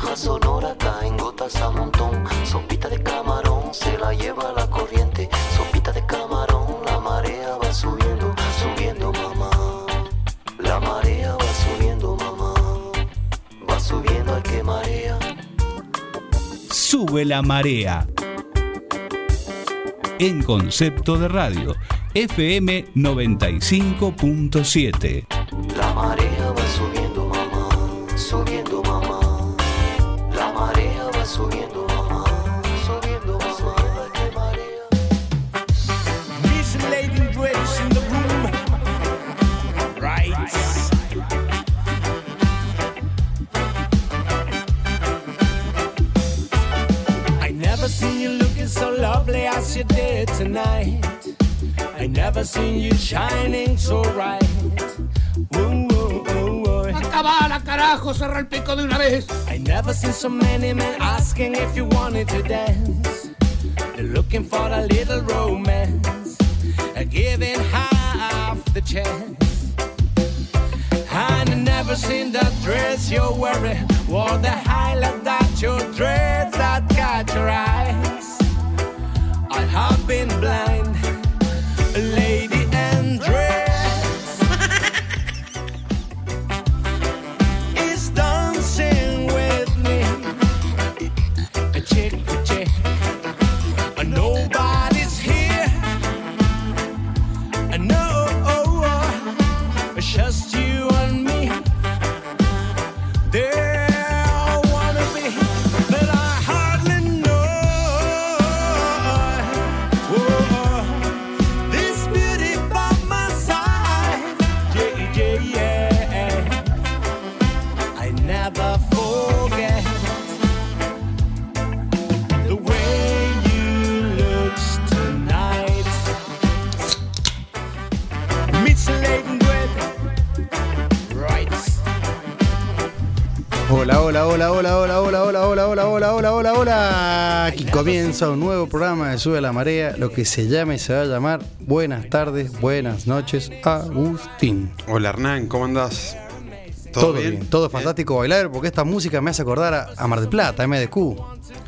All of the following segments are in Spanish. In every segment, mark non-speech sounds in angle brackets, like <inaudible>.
Vieja sonora caen gotas a montón. Sopita de camarón se la lleva la corriente. Sopita de camarón, la marea va subiendo, subiendo, mamá. La marea va subiendo, mamá. Va subiendo al que marea. Sube la marea. En concepto de radio, FM 95.7. La marea va subiendo, carajo! ¡Cerra el pico de una vez! I never seen so many men asking if you wanted to dance. They're looking for a little romance, giving half the chance. And I never seen that dress you're wearing, or the highlight that your dress that caught your eyes. Never forget the way you look tonight. Hola, hola, hola, hola, hola, hola, hola, hola, hola, hola, hola, hola, hola. Aquí comienza un nuevo programa de Sube la Marea, lo que se llama y se va a llamar Buenas tardes, buenas noches, Agustín. Hola Hernán, ¿cómo andás? Todo, bien? todo fantástico bailar, porque esta música me hace acordar a, a Mar del Plata, MDQ.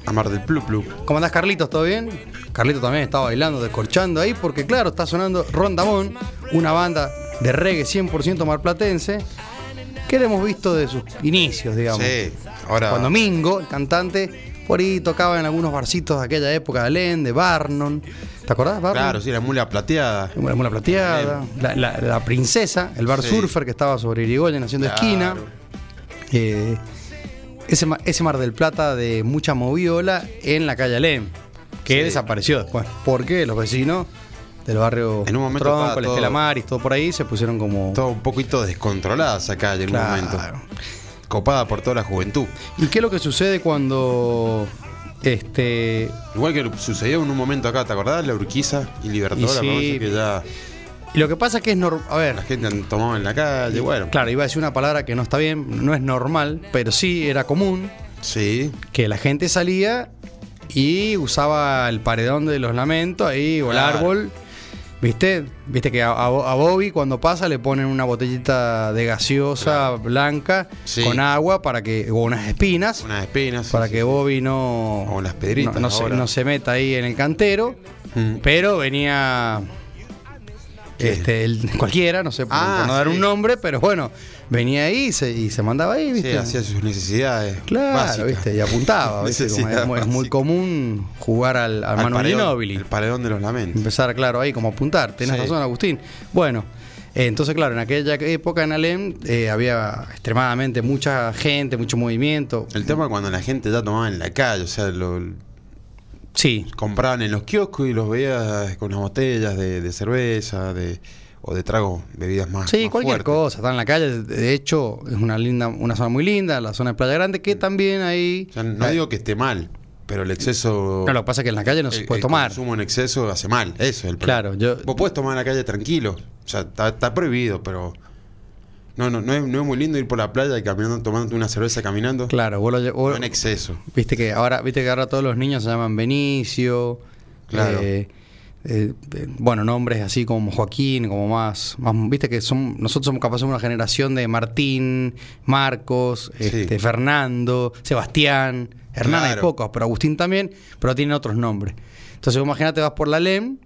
A Mar del Plu Plu. ¿Cómo andás, Carlitos? ¿Todo bien? Carlitos también está bailando, descorchando ahí, porque claro, está sonando Rondamón, una banda de reggae 100% marplatense, que la hemos visto de sus inicios, digamos. Sí, ahora. Cuando Mingo, el cantante, por ahí tocaba en algunos barcitos de aquella época de Alén, de Barnon. ¿Te acordás, Barnon? Claro, sí, la mula plateada. La mula plateada, la, la- la princesa, el bar Sí. surfer que estaba sobre Irigoyen haciendo Claro. esquina. Eh, ese, ma- ese Mar del Plata de mucha moviola en la calle Alem, que Sí. desapareció después. Porque los vecinos del barrio En un momento Tronco, el Estela Maris, todo por ahí, se pusieron como. Todo un poquito descontrolada esa calle en Claro. un momento. Copada por toda la juventud. ¿Y qué es lo que sucede cuando este Igual que sucedió en un momento acá, ¿te acordás? La Urquiza y Libertadora, Y sí. que ya lo que pasa es que es normal. A ver, la gente tomaba en la calle, bueno. claro, iba a decir una palabra que no está bien, no es normal, pero sí era común Sí, que la gente salía y usaba el paredón de los lamentos ahí o el Claro. árbol. ¿Viste? Viste que a, Bobby cuando pasa le ponen una botellita de gaseosa blanca Sí. con agua para que o unas espinas unas espinas. para sí, que sí. Bobby no O las pedritas no, no se, no se meta ahí en el cantero. Mm. Pero venía. Este, el- <laughs> cualquiera, no sé por, Ah, por no dar sí. un nombre, pero bueno, venía ahí y se, y se mandaba ahí, Sí, ¿viste? hacía sus necesidades. Claro, básicas. ¿viste? Y apuntaba, <laughs> ¿viste? Como es, muy- es muy básica. común jugar al, al, Al Manu paredón, Ginóbili. El paredón de los lamentos. Empezar, claro, ahí como apuntar. Tenés Sí. razón, Agustín. Bueno, eh, entonces, claro, en aquella época en Alem eh, había extremadamente mucha gente, mucho movimiento. El tema cuando la gente ya tomaba en la calle, o sea, lo Sí, compraban en los kioscos y los veías con las botellas de, de cerveza, de o de trago, bebidas más. Sí, más cualquier fuertes. cosa, está en la calle. De hecho, es una linda, una zona muy linda, la zona de Playa Grande, que también ahí. O sea, no digo que esté mal, pero el exceso. No, lo que pasa es que en la calle no se el- puede el tomar. consumo en exceso hace mal, eso es el problema. Claro, yo- Vos podés tomar en la calle tranquilo, o sea, está, está prohibido, pero. No, no, no es, no es muy lindo ir por la playa y caminando, tomando una cerveza caminando. Claro, vos lo lle- vos- No en exceso. viste que ahora, viste que ahora todos los niños se llaman Benicio. Claro. eh, eh, eh, bueno, nombres así como Joaquín, como más, más viste que son, nosotros somos capaz de una generación de Martín, Marcos, Sí. este, Fernando, Sebastián, Hernán hay Claro. pocos, pero Agustín también, pero tienen otros nombres. Entonces, imagínate, vas por la LEM,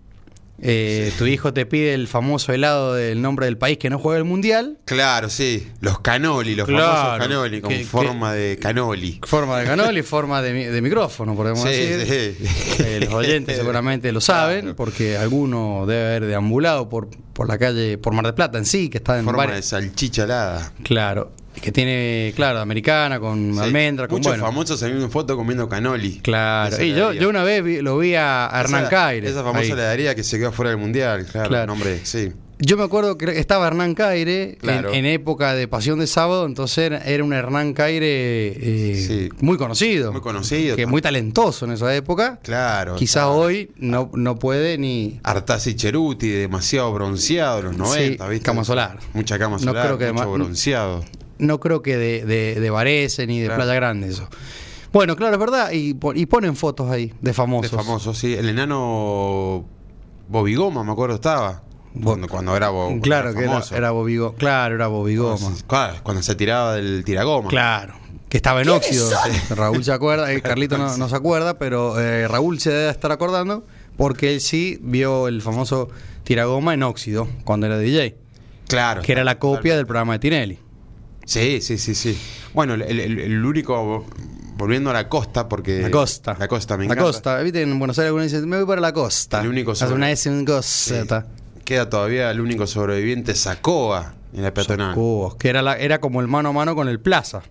eh, tu hijo te pide el famoso helado del nombre del país que no juega el mundial, Claro, sí. Los canoli, los Claro, famosos canoli, con que- forma de canoli. forma de canol y forma de, mi- de micrófono, podemos Sí, decir. sí. Eh, los oyentes <laughs> seguramente lo saben, Claro. porque alguno debe haber deambulado por, por la calle, por Mar del Plata en sí, que está en forma de varias. salchicha helada. Claro, que tiene, claro, americana, con Sí. almendra, con Muchos bueno. famosos se en foto comiendo canoli. Claro, y yo, yo una vez vi- lo vi a Hernán Esa- Caire. Esa famosa ahí. heladería que se quedó fuera del mundial, claro. Claro. Nombre, sí. Yo me acuerdo que estaba Hernán Caire Claro. en, en época de Pasión de Sábado, entonces era, era un Hernán Caire eh, Sí. muy conocido. Muy conocido. Que muy talentoso en esa época. Claro. Quizás hoy no, no puede ni. Artasi Cheruti, demasiado bronceado, los 90, Sí, ¿viste? cama solar. Mucha cama No solar, creo que mucho bronceado. No creo que de, de, de Varese ni de Claro. Playa Grande eso. Bueno, claro, es verdad. Y, y ponen fotos ahí de famosos. De famoso, sí. El enano Bobigoma, me acuerdo, estaba. Cuando, cuando era, Bo- cuando Claro, que era, era Bobigo. Claro, era Bobigoma. Claro, cuando se tiraba del tiragoma. Claro. Que estaba en óxido. Raúl se acuerda, eh, <laughs> Carlito no, no se acuerda, pero eh, Raúl se debe estar acordando porque él sí vio el famoso tiragoma en óxido cuando era DJ, Claro. que era la copia del programa de Tinelli. Sí, sí, sí, sí. Bueno, el, el- el único, volviendo a la costa, porque... La costa. La costa, me La encanta. costa. Viste, en Buenos Aires algunos dicen, me voy para la costa. El único sobre- una S, Sí. Z. Queda todavía el único sobreviviente, Sacoa, en la peatonal. Que era, la, era como el mano a mano con el Plaza.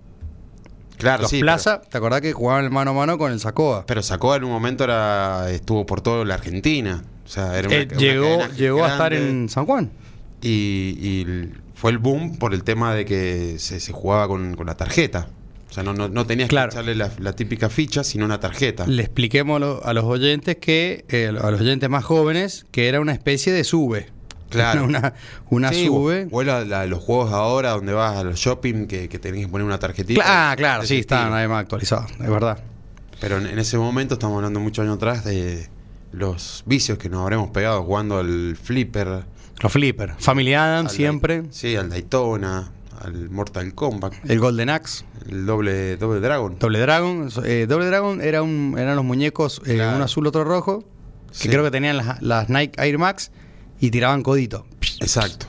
Claro, Los sí. Plaza, ¿te acordás que jugaban el mano a mano con el Sacoa? Pero, Sacoa en un momento era estuvo por toda la Argentina. O sea, era una, Eh, una llegó llegó a estar en San Juan. Y, y fue el boom por el tema de que se, se jugaba con, con la tarjeta. O sea, no, no, no tenías Claro. que echarle la, la típica ficha, sino una tarjeta. Le expliquemos a lo- a los oyentes que, eh, a los oyentes más jóvenes, que era una especie de sube. Claro. <laughs> Una, una Sí, sube. O, o la- la- los juegos ahora donde vas a los shopping que, que tenés que poner una tarjetita. Ah, claro, sí, están estilo. ahí más actualizados, es verdad. Pero en, en ese momento, estamos hablando muchos años atrás, de los vicios que nos habremos pegado jugando al Flipper. Los Flipper. Family Adams al siempre. Sí, al Daytona, al Mortal Kombat, El Golden Axe. el doble, doble Dragon. Doble Dragon. eh, Doble Dragon era un, eran los muñecos, eh, Claro. un azul, otro rojo, que Sí. creo que tenían las, las Nike Air Max y tiraban codito. Exacto.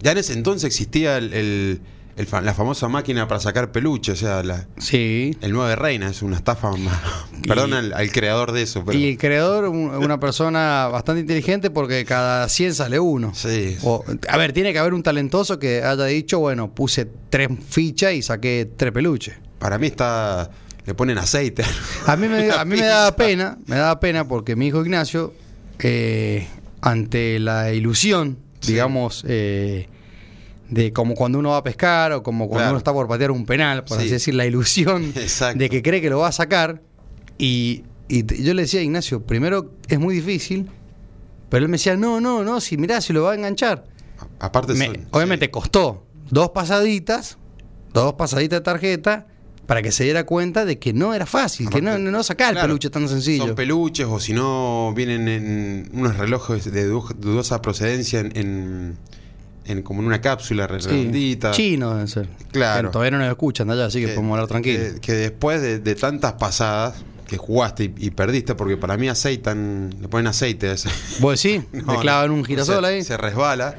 Ya en ese entonces existía el, el- el fa- la famosa máquina para sacar peluche, o sea, la- Sí. el 9 Reina, es una estafa. <laughs> Perdón al, al creador de eso, pero. Y el creador, un- una persona bastante inteligente porque cada 100 sale uno. Sí. O- a ver, tiene que haber un talentoso que haya dicho, bueno, puse tres fichas y saqué tres peluches. Para mí está. Le ponen aceite. A mí me, <laughs> a mí me daba pena, me daba pena porque mi hijo Ignacio, eh, ante la ilusión, Sí. digamos, eh, de como cuando uno va a pescar o como cuando Claro. uno está por patear un penal, por Sí. así decir, la ilusión <laughs> Exacto. de que cree que lo va a sacar. Y, yo le decía a Ignacio, primero es muy difícil, pero él me decía, no, no, no, si mirá, si lo va a enganchar. Aparte, Me- son- obviamente sí. costó dos pasaditas, dos pasaditas de tarjeta, para que se diera cuenta de que no era fácil, que no, no sacar el peluche tan sencillo. Son peluches o si no vienen en unos relojes de du- dudosa procedencia en, en, en como en una cápsula Sí. redondita. Chino deben ser. Claro. Que todavía no nos escuchan de allá, así que, podemos hablar tranquilo. Que, que después de, de tantas pasadas que jugaste y, y perdiste, porque para mí aceitan, le ponen aceite a ese. <laughs> ¿Vos sí? <laughs> No, ¿Le clavan un girasol se, ahí? Se resbala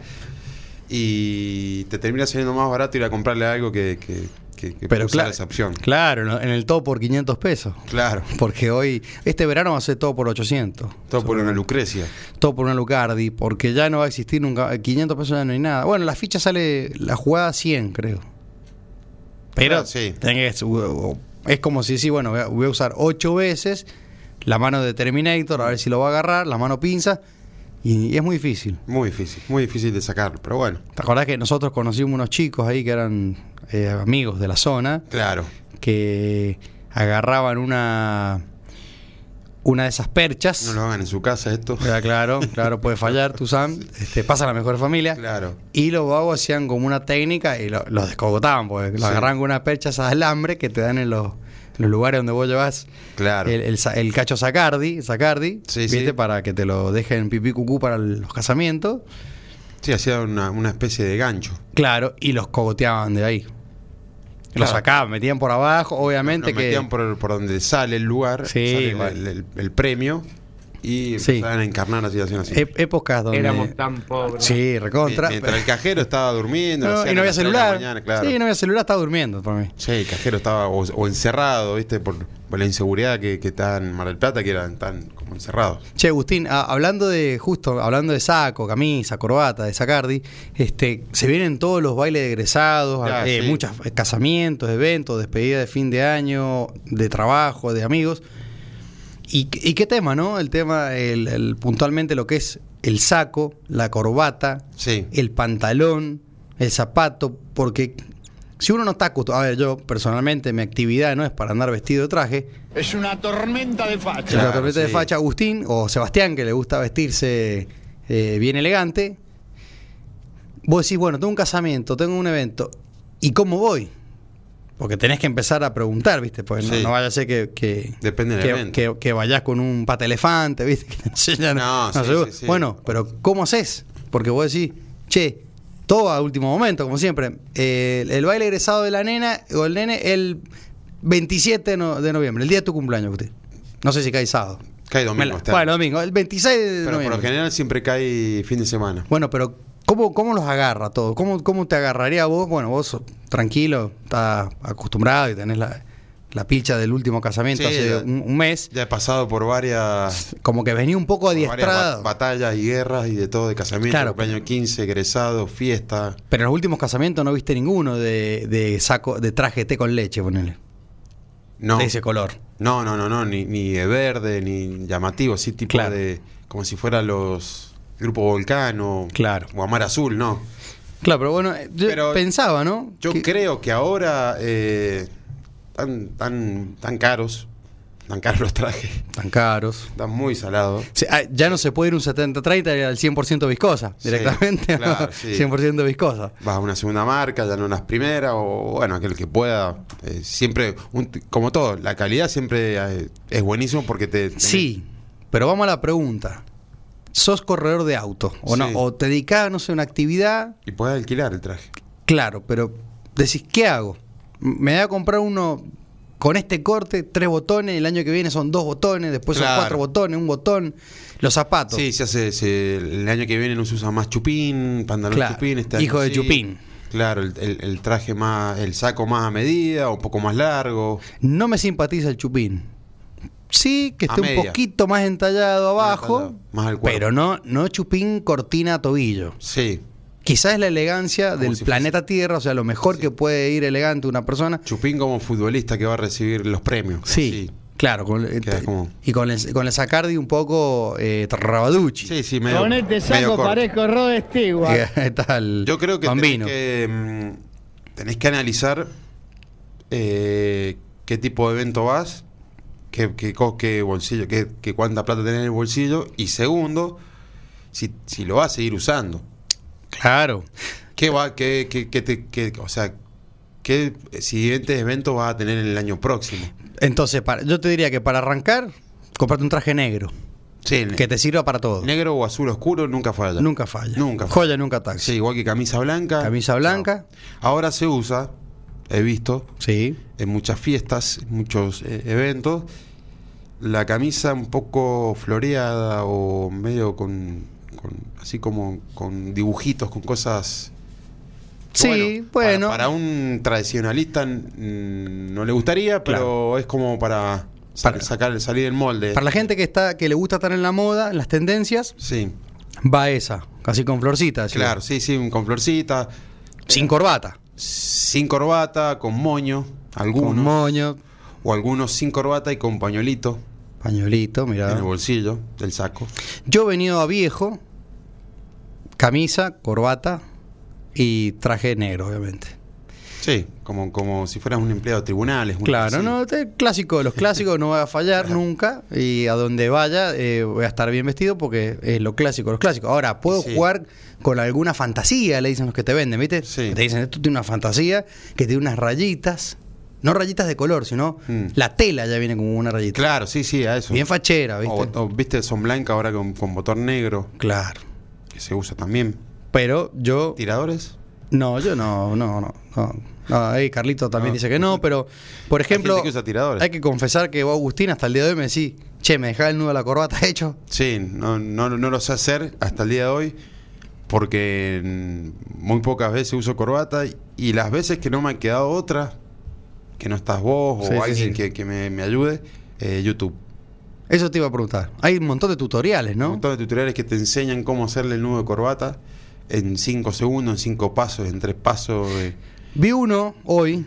y te termina saliendo más barato ir a comprarle algo que, que, que- que Pero claro, esa opción. claro, en el todo por 500 pesos. Claro. Porque hoy, este verano va a ser todo por 800. Todo por una Lucrecia. Todo por una Lucardi, porque ya no va a existir nunca. 500 pesos ya no hay nada. Bueno, la ficha sale, la jugada 100, creo. Pero Claro, sí. tenés es como si sí, bueno, voy a, usar 8 veces la mano de Terminator, a ver si lo va a agarrar, la mano pinza. Y es muy difícil. Muy difícil, muy difícil de sacarlo, pero bueno, ¿Te acordás que nosotros conocimos unos chicos ahí que eran eh, amigos de la zona claro. que agarraban una una de esas perchas? No lo hagan en su casa esto. Ya, claro, claro, puede fallar, tu Sam. <laughs> Este, pasa a la mejor familia. Claro. Y los vagos hacían como una técnica y lo- los descogotaban, porque los Sí. agarraban con unas perchas de alambre que te dan en los, en los lugares donde vos llevas Claro. el, el cacho sacardi, sacardi Sí, ¿viste? sí. Para que te lo dejen pipí cucú para los casamientos. Sí, hacía una, una especie de gancho. Claro, y los cogoteaban de ahí. Claro. sacaban, metían por abajo, obviamente que. metían por, por donde sale el lugar, Sí, sale el premio y Sí. empezaban a encarnar la situación así. ep- épocas donde. Éramos tan pobres. Sí, recontra. Mientras el cajero estaba durmiendo, No, y no había celular. mañana, claro. Sí, no había celular, estaba durmiendo por mí. Sí, el cajero estaba o, o encerrado, ¿viste? Por, por la inseguridad que, que está en Mar del Plata, que eran tan como encerrados. Che, Agustín, a- hablando de, justo, hablando de saco, camisa, corbata, de sacardi, este, se vienen todos los bailes de egresados, Ya, eh, sí. muchos eh, casamientos, eventos, despedida de fin de año, de trabajo, de amigos. ¿Y, y qué tema, no? El tema, el, el- puntualmente lo que es el saco, la corbata, Sí. el pantalón, el zapato, porque si uno no está acostumbrado, a ver, yo personalmente mi actividad no es para andar vestido de traje, Es una tormenta de facha. Claro, la tormenta de facha Agustín o Sebastián, que le gusta vestirse eh, bien elegante. Vos decís, bueno, tengo un casamiento, tengo un evento, ¿y cómo voy? Porque tenés que empezar a preguntar, ¿viste? Porque no, Sí. no vaya a ser que, que, Depende del que, que- vayas con un pata elefante, ¿viste? <laughs> Que te enseñan- No, sí, sí, sí. Bueno, pero ¿cómo haces? Porque vos decís, che, todo a último momento, como siempre. Eh, el, baile egresado de la nena o el nene el 27 de, no- de noviembre, el día de tu cumpleaños, usted. No sé si cae sábado. Cae domingo. La- este bueno, domingo, el 26 de Pero por noviembre. lo general siempre cae fin de semana. Bueno, pero ¿cómo, ¿cómo los agarra todo? ¿Cómo, ¿Cómo te agarraría vos? Bueno, vos tranquilo, estás acostumbrado y tenés la, la pilcha del último casamiento Sí, hace ya- un, un mes. Ya he pasado por varias, Como que venía un poco adiestrado. ba- batallas y guerras y de todo, de casamiento, Claro. cumpleaños 15, egresado, fiesta. Pero en los últimos casamientos no viste ninguno de, de saco, de traje té con leche, ponele. No, De ese color. no, no, no, no, ni, ni de verde, ni llamativo, sí, tipo Claro. de. como si fuera los. Grupo Volcán o, Claro. o Amar Azul, no. Claro, pero bueno, yo Pero pensaba, ¿no? Yo Que- creo que ahora. Eh, tan, tan, tan caros, tan caros los trajes, Tan caros. están muy salados. Sí, ah, ya no se puede ir un 70-30 al 100% viscosa Sí, directamente. claro, ¿no? <laughs> sí. 100% viscosa. vas a una segunda marca, ya no las primeras, o bueno, aquel que pueda. eh, siempre, un- como todo, la calidad siempre eh, es buenísimo porque te. Sí, pero vamos a la pregunta. ¿Sos corredor de auto o no? ¿O te dedicás, no sé, a una actividad? Y puedes alquilar el traje. Claro, pero decís, ¿qué hago? Me voy a comprar uno con este corte, tres botones, el año que viene son dos botones, después son cuatro botones, un botón, los zapatos. Sí, se hace. se- el año que viene no se usa más chupín, pantalón Claro, chupín. Este año hijo de sí. chupín. Claro, el, el- el traje más. El saco más a medida, un poco más largo. No me simpatiza el chupín. Sí, que esté un poquito más entallado abajo, entallado, más al cuerpo. pero no, no chupín cortina a tobillo. Sí. Quizás es la elegancia Como del si planeta Tierra, o sea, lo mejor Sí. que puede ir elegante una persona. Chupín como futbolista que va a recibir los premios. Sí, claro. Con, eh, como- Y con el, con el Sacardi un poco eh, Rabaducci. Sí, sí, medio. Con este saco parezco Rod <laughs> el Yo creo que tenés que, mm, tenés que analizar eh, qué tipo de evento vas, qué, qué, qué bolsillo, qué, qué cuánta plata tenés en el bolsillo, y segundo, si, si lo vas a seguir usando. Claro. ¿Qué va, qué, qué, qué te, o sea, qué siguientes eventos vas a tener en el año próximo? Entonces, para, yo te diría que para arrancar, comprate un traje negro, Sí, que te sirva para todo. negro o azul oscuro nunca falla. Nunca falla. Nunca falla. Joya nunca taxi. Sí, igual que camisa blanca. Camisa blanca. Ahora se usa, he visto, Sí. en muchas fiestas, en muchos eh, eventos, la camisa un poco floreada o medio con, con- así como con dibujitos, con cosas. Sí, bueno. Para, para un tradicionalista no le gustaría, pero es como para, Para- sacar, salir del molde. Para la gente que está que le gusta estar en la moda, en las tendencias, Sí, va esa, casi con florcita. así. claro, sí, sí, con florcita, Sin corbata. Sin corbata, con moño, algunos, Con moño, o algunos sin corbata y con pañuelito pañuelito, en el mira. bolsillo del saco. Yo he venido a viejo camisa, corbata y traje negro, obviamente. Sí, como, como si fueras un empleado de tribunales. una Claro, así. no, este clásico de los clásicos, no va a fallar nunca y a donde vaya eh, voy a estar bien vestido porque es lo clásico, de los clásicos. Ahora, puedo Sí. jugar con alguna fantasía, le dicen los que te venden, ¿viste? Sí. Te dicen, esto tiene una fantasía que tiene unas rayitas, no rayitas de color, sino Mm. la tela ya viene como una rayita. Claro, sí, sí, a eso. Bien fachera, ¿viste? O, o, viste son blanca ahora con, con botón negro, Claro. que se usa también. Pero yo ¿Tiradores? No, yo no, no, no. no. No, ahí Carlito también No. dice que no, pero por ejemplo, que hay que confesar que vos, Agustín, hasta el día de hoy me decís, che, me dejás el nudo de la corbata hecho. Sí, no, no, no lo sé hacer hasta el día de hoy porque muy pocas veces uso corbata y las veces que no me ha quedado otra, que no estás vos o Sí, alguien sí. Que, que me, me ayude, eh, YouTube. Eso te iba a preguntar. Hay un montón de tutoriales, Un ¿no? montón de tutoriales que te enseñan cómo hacerle el nudo de corbata en 5 segundos, en 5 pasos, en 3 pasos. eh. Vi uno hoy,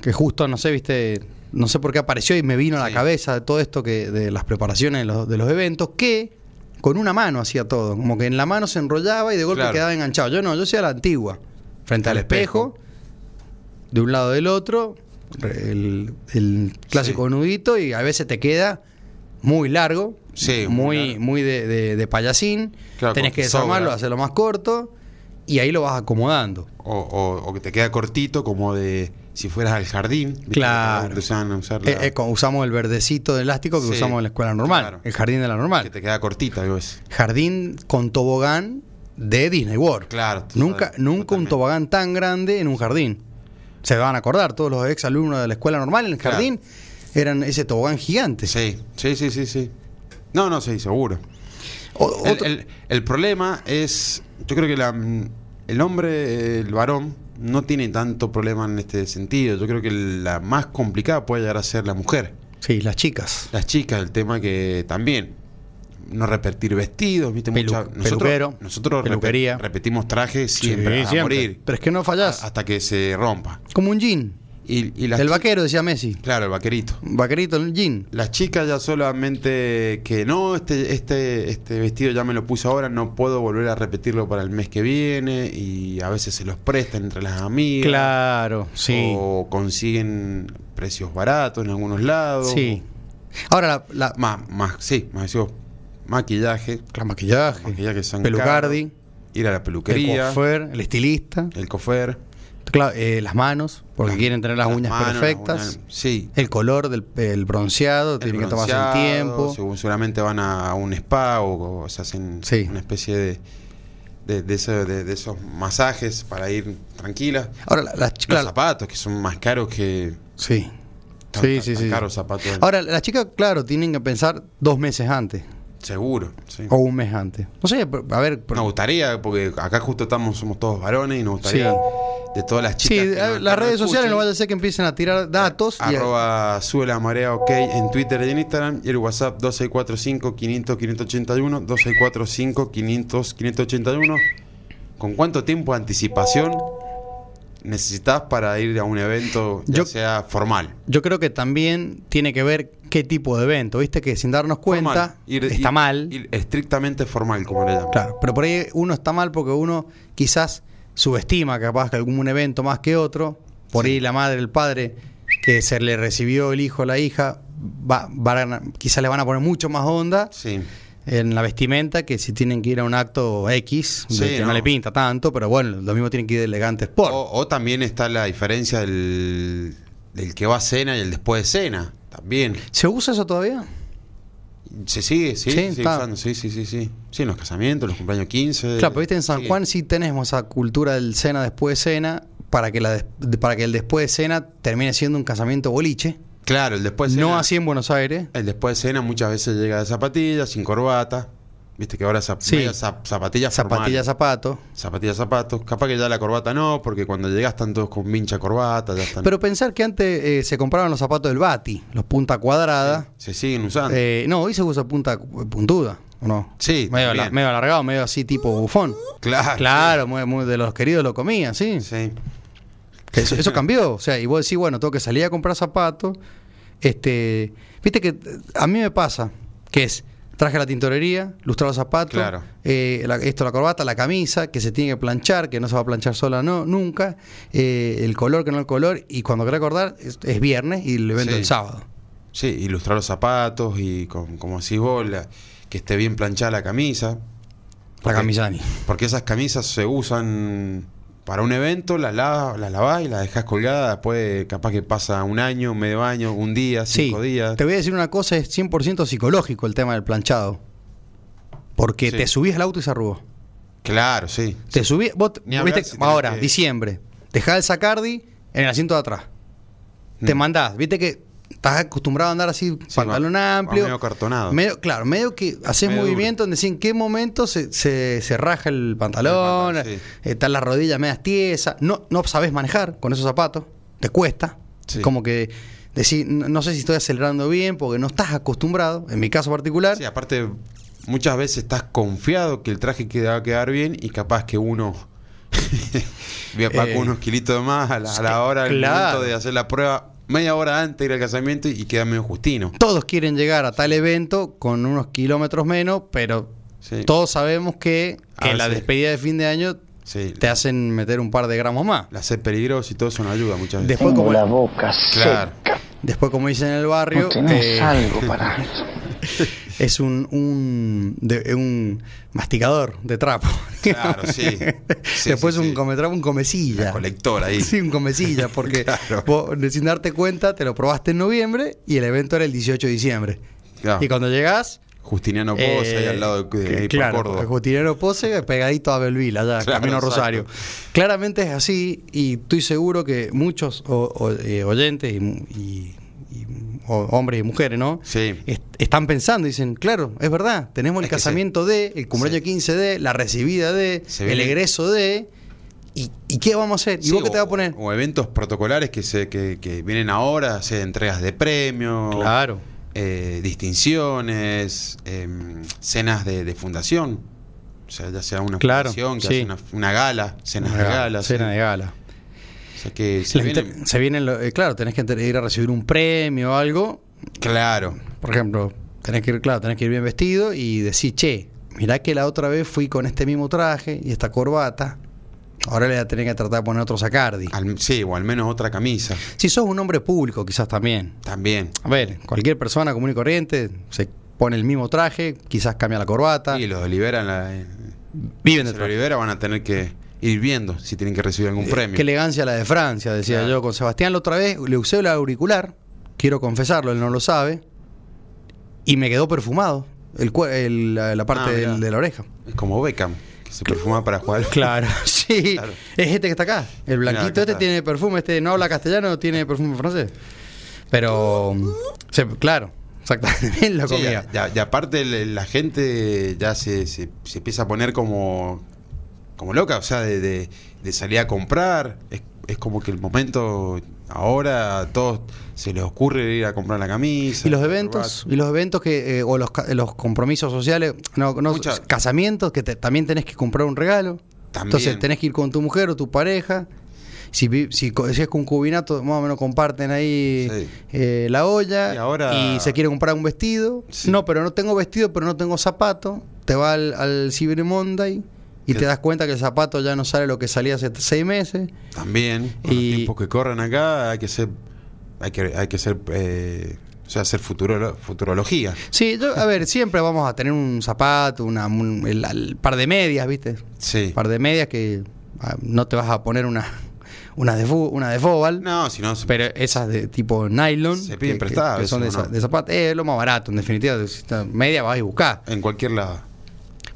que justo, no sé, viste, no sé por qué apareció y me vino a la cabeza de todo esto que de las preparaciones de los, de los eventos, que con una mano hacía todo. Como que en la mano se enrollaba y de golpe Claro. quedaba enganchado. Yo no, yo hacía la antigua. Frente al, Al espejo, espejo. de un lado del otro, el, el clásico Sí. nudito, y a veces te queda muy largo, Sí, muy muy, de, de- de payasín. Claro, Tenés que desarmarlo, sobra. hacerlo más corto, y ahí lo vas acomodando. O, o- o que te queda cortito, como de si fueras al jardín. Claro. Usar la- Eh, eh, usamos el verdecito de elástico que Sí, usamos en la escuela normal, claro. el jardín de la normal. que te queda cortita, digo es. Jardín con tobogán de Disney World. Claro, Nunca, nunca un tobogán tan grande en un jardín. Se van a acordar, todos los ex alumnos de la escuela normal en el Claro. jardín eran ese tobogán gigante. Sí, sí, sí, sí, sí. No, no, sí, seguro. O- El, otro- el- el problema es, yo creo que la, el hombre, el varón, no tiene tanto problema en este sentido. Yo creo que la más complicada puede llegar a ser la mujer. sí, las chicas. Las chicas, el tema que también no repetir vestidos, viste Pelu- mucha- nosotros, nosotros repetimos trajes siempre Sí, a siempre. morir Pero es que no fallás. a- hasta que se rompa. Como un jean. Y, y las el vaquero, decía Messi. Claro, el vaquerito. Vaquerito, el jean. Las chicas ya solamente que no, este, este, este vestido ya me lo puse ahora, no puedo volver a repetirlo para el mes que viene y a veces se los prestan entre las amigas. Claro, sí. O consiguen precios baratos en algunos lados. Sí. Ahora, la, la- Más, más, sí, más decimos, maquillaje. la maquillaje, Maquillaje pelucardi, Ir a la el peluquería. coiffeur, el estilista. El cofer. Claro, eh, las manos, porque las- quieren tener las, uñas manos, las perfectas. uñas- sí. El color del el bronceado, El tiene que tomarse el tiempo. según- seguramente van a un spa o, o se hacen Sí. una especie de, de, de eso- de- de esos masajes para ir tranquila. Ahora, las Los zapatos que son más caros que. Sí. tan- Sí, tan- sí, tan sí. caros zapatos. Ahora, las chicas, claro, tienen que pensar dos meses antes Seguro. Sí. o un mes antes. No sé, a ver. Nos gustaría, porque acá justo estamos, somos todos varones y nos gustaría Sí. de todas las sí, chicas. que a- nos- las redes sociales no vaya a ser que empiecen a tirar datos. y a- Arroba sube la marea ok en Twitter y en Instagram y el WhatsApp 2645 500 581 2645 500 581 ¿Con cuánto tiempo de anticipación necesitas para ir a un evento ya Yo- sea formal? Yo creo que también tiene que ver qué tipo de evento, ¿viste? Que sin darnos cuenta Formal. Ir- está ir- mal. ir estrictamente formal, como le llaman. Claro, pero por ahí uno está mal porque uno quizás subestima capaz que algún evento más que otro. Por Sí. ahí la madre, el padre, que se le recibió el hijo o la hija, va, van a- quizás le van a poner mucho más onda Sí. en la vestimenta que si tienen que ir a un acto X, Sí, que no. no. le pinta tanto, pero bueno, lo mismo tienen que ir de elegante sport. O, o también está la diferencia del, del que va a cena y el después de cena. También. ¿Se usa eso todavía? ¿Se sigue? Sí, Sí, sigue usando. Sí, sí, sí, sí. Sí, en los casamientos, los cumpleaños 15. Claro, pero viste en San. Juan sí tenemos esa cultura del cena después de cena para que la para que el después de cena termine siendo un casamiento boliche. Claro, el después de no cena. así en Buenos Aires. El después de cena muchas veces llega de zapatillas, sin corbata. Viste que ahora zap Sí. medio zap- zapatillas Zapatillas, formales. zapatos. Zapatillas, zapatos. Capaz que ya la corbata no, porque cuando llegas están todos con vincha corbata, ya están. Pero pensar que antes eh, se compraban los zapatos del Bati, los punta cuadrada. se siguen usando. Eh, no, hoy se usa punta puntuda, ¿o no? Sí, Medio, ala- medio alargado, medio así tipo bufón. claro. Claro, muy, muy de los queridos lo comía, sí. Sí. Eso, eso cambió. O sea, y vos decís, bueno, tengo que salir a comprar zapatos. Este, viste que eh, a mí me pasa que es traje a la tintorería, lustrar los zapatos, Claro. eh, la- esto la corbata, la camisa, que se tiene que planchar, que no se va a planchar sola no, nunca, eh, el color que no el color, y cuando querés acordar es, es viernes y el evento Sí. el sábado. Sí, ilustrar los zapatos y con- como decís vos, la- que esté bien planchada la camisa. La camisani. Porque esas camisas se usan para un evento, las, lavas, las lavás y las dejas colgadas. Después, capaz que pasa un año, medio año, un día, Sí, cinco días. te voy a decir una cosa, es 100% psicológico el tema del planchado. Porque Sí. te subís al auto y se arrugó. Claro, sí. Te subís, vos, viste, si ahora, que- diciembre, dejás el sacardi en el asiento de atrás. Te Mm. mandás, viste que estás acostumbrado a andar así, pantalón va- va amplio. medio cartonado. Medio- claro, medio que haces Medio movimiento en decir en qué momento se, se, se raja el pantalón, sí. están las rodillas medias tiesas, no, no sabes manejar con esos zapatos, te cuesta. Como que decir, no no sé si estoy acelerando bien porque no estás acostumbrado, en mi caso particular. Sí, aparte, muchas veces estás confiado que el traje que va a quedar bien y capaz que uno <laughs> va Eh, con unos kilitos de más a la, a la hora, claro. momento de hacer la prueba, media hora antes de ir al casamiento y queda medio justino. Todos quieren llegar a tal evento con unos kilómetros menos, pero Sí. todos sabemos que, A la despedida de fin de año Sí, te hacen meter un par de gramos más. la sed peligrosa y todo eso no ayuda muchas veces. Después, como, la boca Claro. seca. después, como dicen en el barrio, No tenés eh, algo para <laughs> eso. Es un, un, de- un masticador de trapo. Claro, sí. <laughs> Sí, Después sí, un sí. cometrapo, un comecilla. La colectora ahí. Sí, un comecilla, porque <laughs> Claro. vos, sin darte cuenta, te lo probaste en noviembre y el evento era el 18 de diciembre. Claro. Y cuando llegás, Justiniano Pose ahí Eh, al lado de, que- ahí por claro, Córdoba. Justiniano Pose pegadito a Belville, allá, Claro, camino a exacto. Rosario. Claramente es así y estoy seguro que muchos o- o- eh, oyentes y, hombres y mujeres, ¿no? Sí. Est- están pensando, dicen, claro, es verdad, tenemos el Es casamiento de, el cumpleaños Sí. 15 de, la recibida de, Se el egreso de, y, y qué vamos a hacer? ¿Y Sí, vos qué te vas a poner? O eventos protocolares que se que, que vienen ahora, sea entregas de premios, Claro. eh, distinciones, em, cenas de, de fundación. O sea, ya sea una Claro, fundación, que sí. hace una, una gala, cenas Una de gala, gala. cena sí. de gala. Sea que se La viene- inter- se vienen, lo- eh, claro, tenés que ir a recibir un premio o algo, Claro. Por ejemplo, tenés que ir, claro, tenés que ir bien vestido y decir, che, mirá que la otra vez fui con este mismo traje y esta corbata. Ahora le voy a tener que tratar de poner otro sacardi. Al- sí, o al menos otra camisa. Si sos un hombre público, quizás también. También. A ver, cualquier persona común y corriente se pone el mismo traje, quizás cambia la corbata. Y los en la, eh, Viven de de Olivera van a tener que ir viendo si tienen que recibir algún premio. Qué elegancia la de Francia, decía Claro. yo con Sebastián la otra vez. Le usé el auricular, quiero confesarlo, él no lo sabe, y me quedó perfumado el, la, la parte Ah, del- de la oreja. Es como Beckham, que se perfuma para jugar. Claro, <laughs> sí. Claro. Es este que está acá. El blanquito este está. tiene perfume, este no habla castellano, tiene perfume francés. Pero, se- claro, exactamente, <laughs> la Sí, comida. ya- ya- y aparte la gente ya se, se- se empieza a poner como, como loca, o sea, de, de- de salir a comprar. Es, es como que el momento, ahora a todos se les ocurre ir a comprar la camisa. Y los eventos, y los eventos que, eh, o los, los compromisos sociales, no, no, Mucha- casamientos, que te- también tenés que comprar un regalo. También. Entonces tenés que ir con tu mujer o tu pareja. Si, si, si es concubinato, más o menos comparten ahí Sí. eh, la olla Y ahora- y se quiere comprar un vestido. Sí. No, pero no tengo vestido, pero no tengo zapato. Te va al, al Cyber Monday y te das cuenta que el zapato ya no sale lo que salía hace seis meses. También, con Y- los tiempos que corren acá, hay que ser, hay que, hay que ser, eh, o sea, hacer futuro, futurología. Sí, yo, a ver, siempre vamos a tener un zapato, una, un el- el par de medias, ¿viste? Sí. Un par de medias que ah, no te vas a poner una, una de una de Fobal. No, si no, Pero esas de tipo nylon. Se piden que- prestadas, Que, son de, ¿no? de zapato. Es lo más barato, en definitiva. Media vas a buscar. en cualquier lado.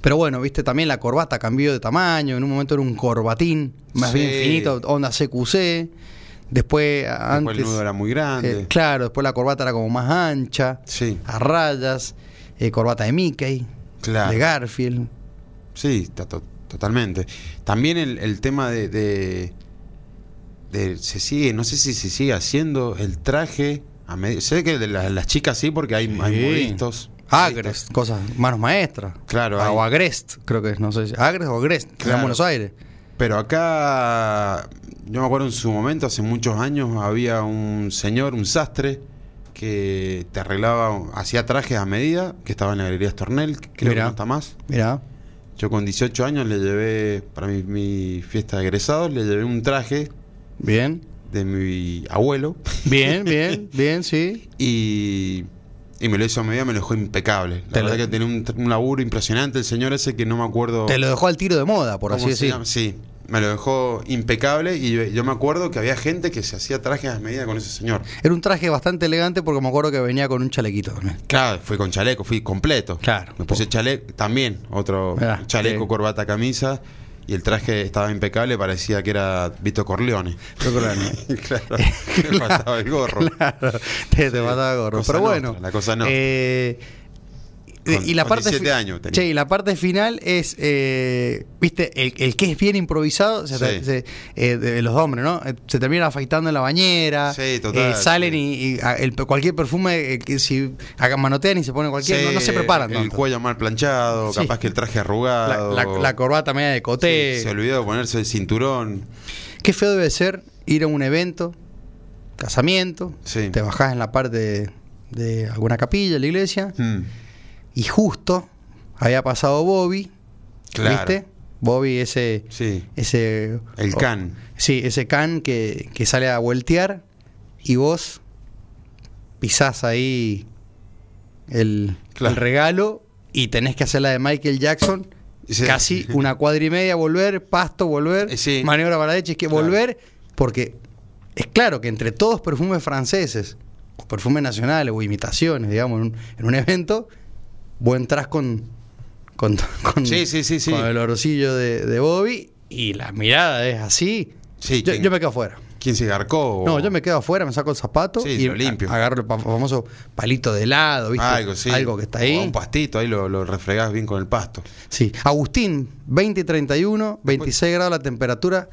Pero bueno, viste, también la corbata cambió de tamaño. En un momento era un corbatín, más Sí. bien finito, onda CQC. Después, Después antes. el nudo era muy grande. eh, claro, después la corbata era como más ancha, Sí, a rayas. eh, corbata de Mickey, claro. de Garfield. Sí, está to- totalmente. También el, el tema de, de, de- Se sigue, no sé si se sigue haciendo el traje. A medio, sé que de la- las chicas sí, porque hay, hay Sí. modistos. Agrest, cosas, manos maestras. Claro, Ah, hay- o Agrest, creo que es, no sé si. Agrest o Agrest, que está en Claro. Buenos Aires. Pero acá, yo me acuerdo en su momento, hace muchos años, había un señor, un sastre, que te arreglaba, hacía trajes a medida, que estaba en la galería Stornell, creo que Mirá. no está más. Mirá. Yo con 18 años le llevé, para mi, mi fiesta de egresados, le llevé un traje Bien. de mi abuelo Bien, bien, <laughs> bien, sí. y, y me lo hizo a medida, me lo dejó impecable. La Te verdad lo- que tenía un, un laburo impresionante el señor ese que no me acuerdo Te lo dejó al tiro de moda, por así se decir. llama. Sí, me lo dejó impecable y yo, yo me acuerdo que había gente que se hacía trajes a medida con ese señor. Era un traje bastante elegante porque me acuerdo que venía con un chalequito también. Claro, fui con chaleco, fui completo. Claro. Me puse chaleco, también, otro Mirá, chaleco, sí. corbata, camisa. Y el traje estaba impecable, parecía que era Vito Corleone. <laughs> <laughs> <laughs> Que no. claro, me faltaba el gorro. Claro, te, te mataba gorro. cosa Pero no, bueno. la cosa no. eh, Con- y la con parte 17 fi- años tenía. Che, y la parte final es, eh, viste, el, el que es bien improvisado, se- Sí. se- eh, de los hombres, ¿no? Eh, Se terminan afeitando en la bañera, Sí, total, eh, salen sí. y, y, ah, el- cualquier perfume que si hagan manotean y se ponen cualquier, no, no se preparan. El tanto. cuello mal planchado, capaz que el traje arrugado. la- la corbata media de coté. se olvidó de ponerse el cinturón. Qué feo debe ser ir a un evento, casamiento, te bajás en la parte de, de alguna capilla, de la iglesia, Mm, y justo había pasado Bobby, Claro. ¿viste? Bobby ese Sí. ese El can. Sí, ese can que, que sale a voltear y vos pisás ahí el, Claro. el regalo y tenés que hacer la de Michael Jackson. Sí. Casi <laughs> una cuadra y media, volver, pasto, volver, Eh, sí. maniobra para la derecha, que Claro. volver, porque es claro que entre todos perfumes franceses, o perfumes nacionales o imitaciones, digamos, en un, en un evento, vos entrás con, con, con, Sí, sí, sí, sí. con el orocillo de, de Bobby y la mirada es así. Sí, yo, ¿quién- yo me quedo afuera. ¿Quién se garcó? No, yo me quedo afuera, me saco el zapato y lo limpio. agarro el famoso palito de helado, ¿viste? Algo, sí. Algo que está O ahí. un pastito, ahí lo, lo refregás bien con el pasto. Sí. Agustín, 20 y 31, 26 grados la temperatura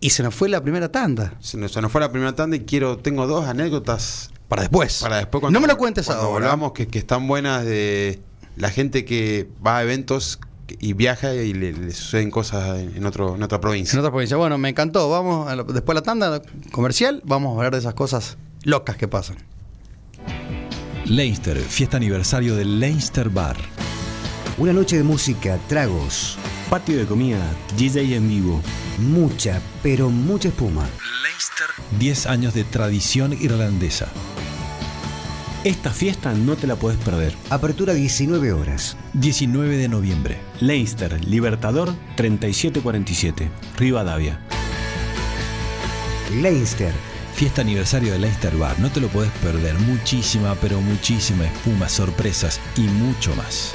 y se nos fue la primera tanda. Se nos, se nos fue la primera tanda y quiero, tengo dos anécdotas Para después. para después. no me lo cuentes cuando ahora. volvamos que, que están buenas de la gente que va a eventos y viaja y le, le suceden cosas en, en otro, en otra En provincia. otra provincia. Bueno, me encantó. Vamos, a la- después de la tanda comercial, vamos a hablar de esas cosas locas que pasan. Leinster, fiesta aniversario del Leinster Bar. Una noche de música, tragos, Patio de comida, DJ en vivo. mucha, pero mucha espuma. 10 años de tradición irlandesa. Esta fiesta no te la puedes perder. Apertura 19 horas. 19 de noviembre. Leinster, Libertador 3747, Rivadavia. Leinster, Fiesta aniversario del Leinster Bar. No te lo podés perder. Muchísima, pero muchísima espuma, sorpresas y mucho más.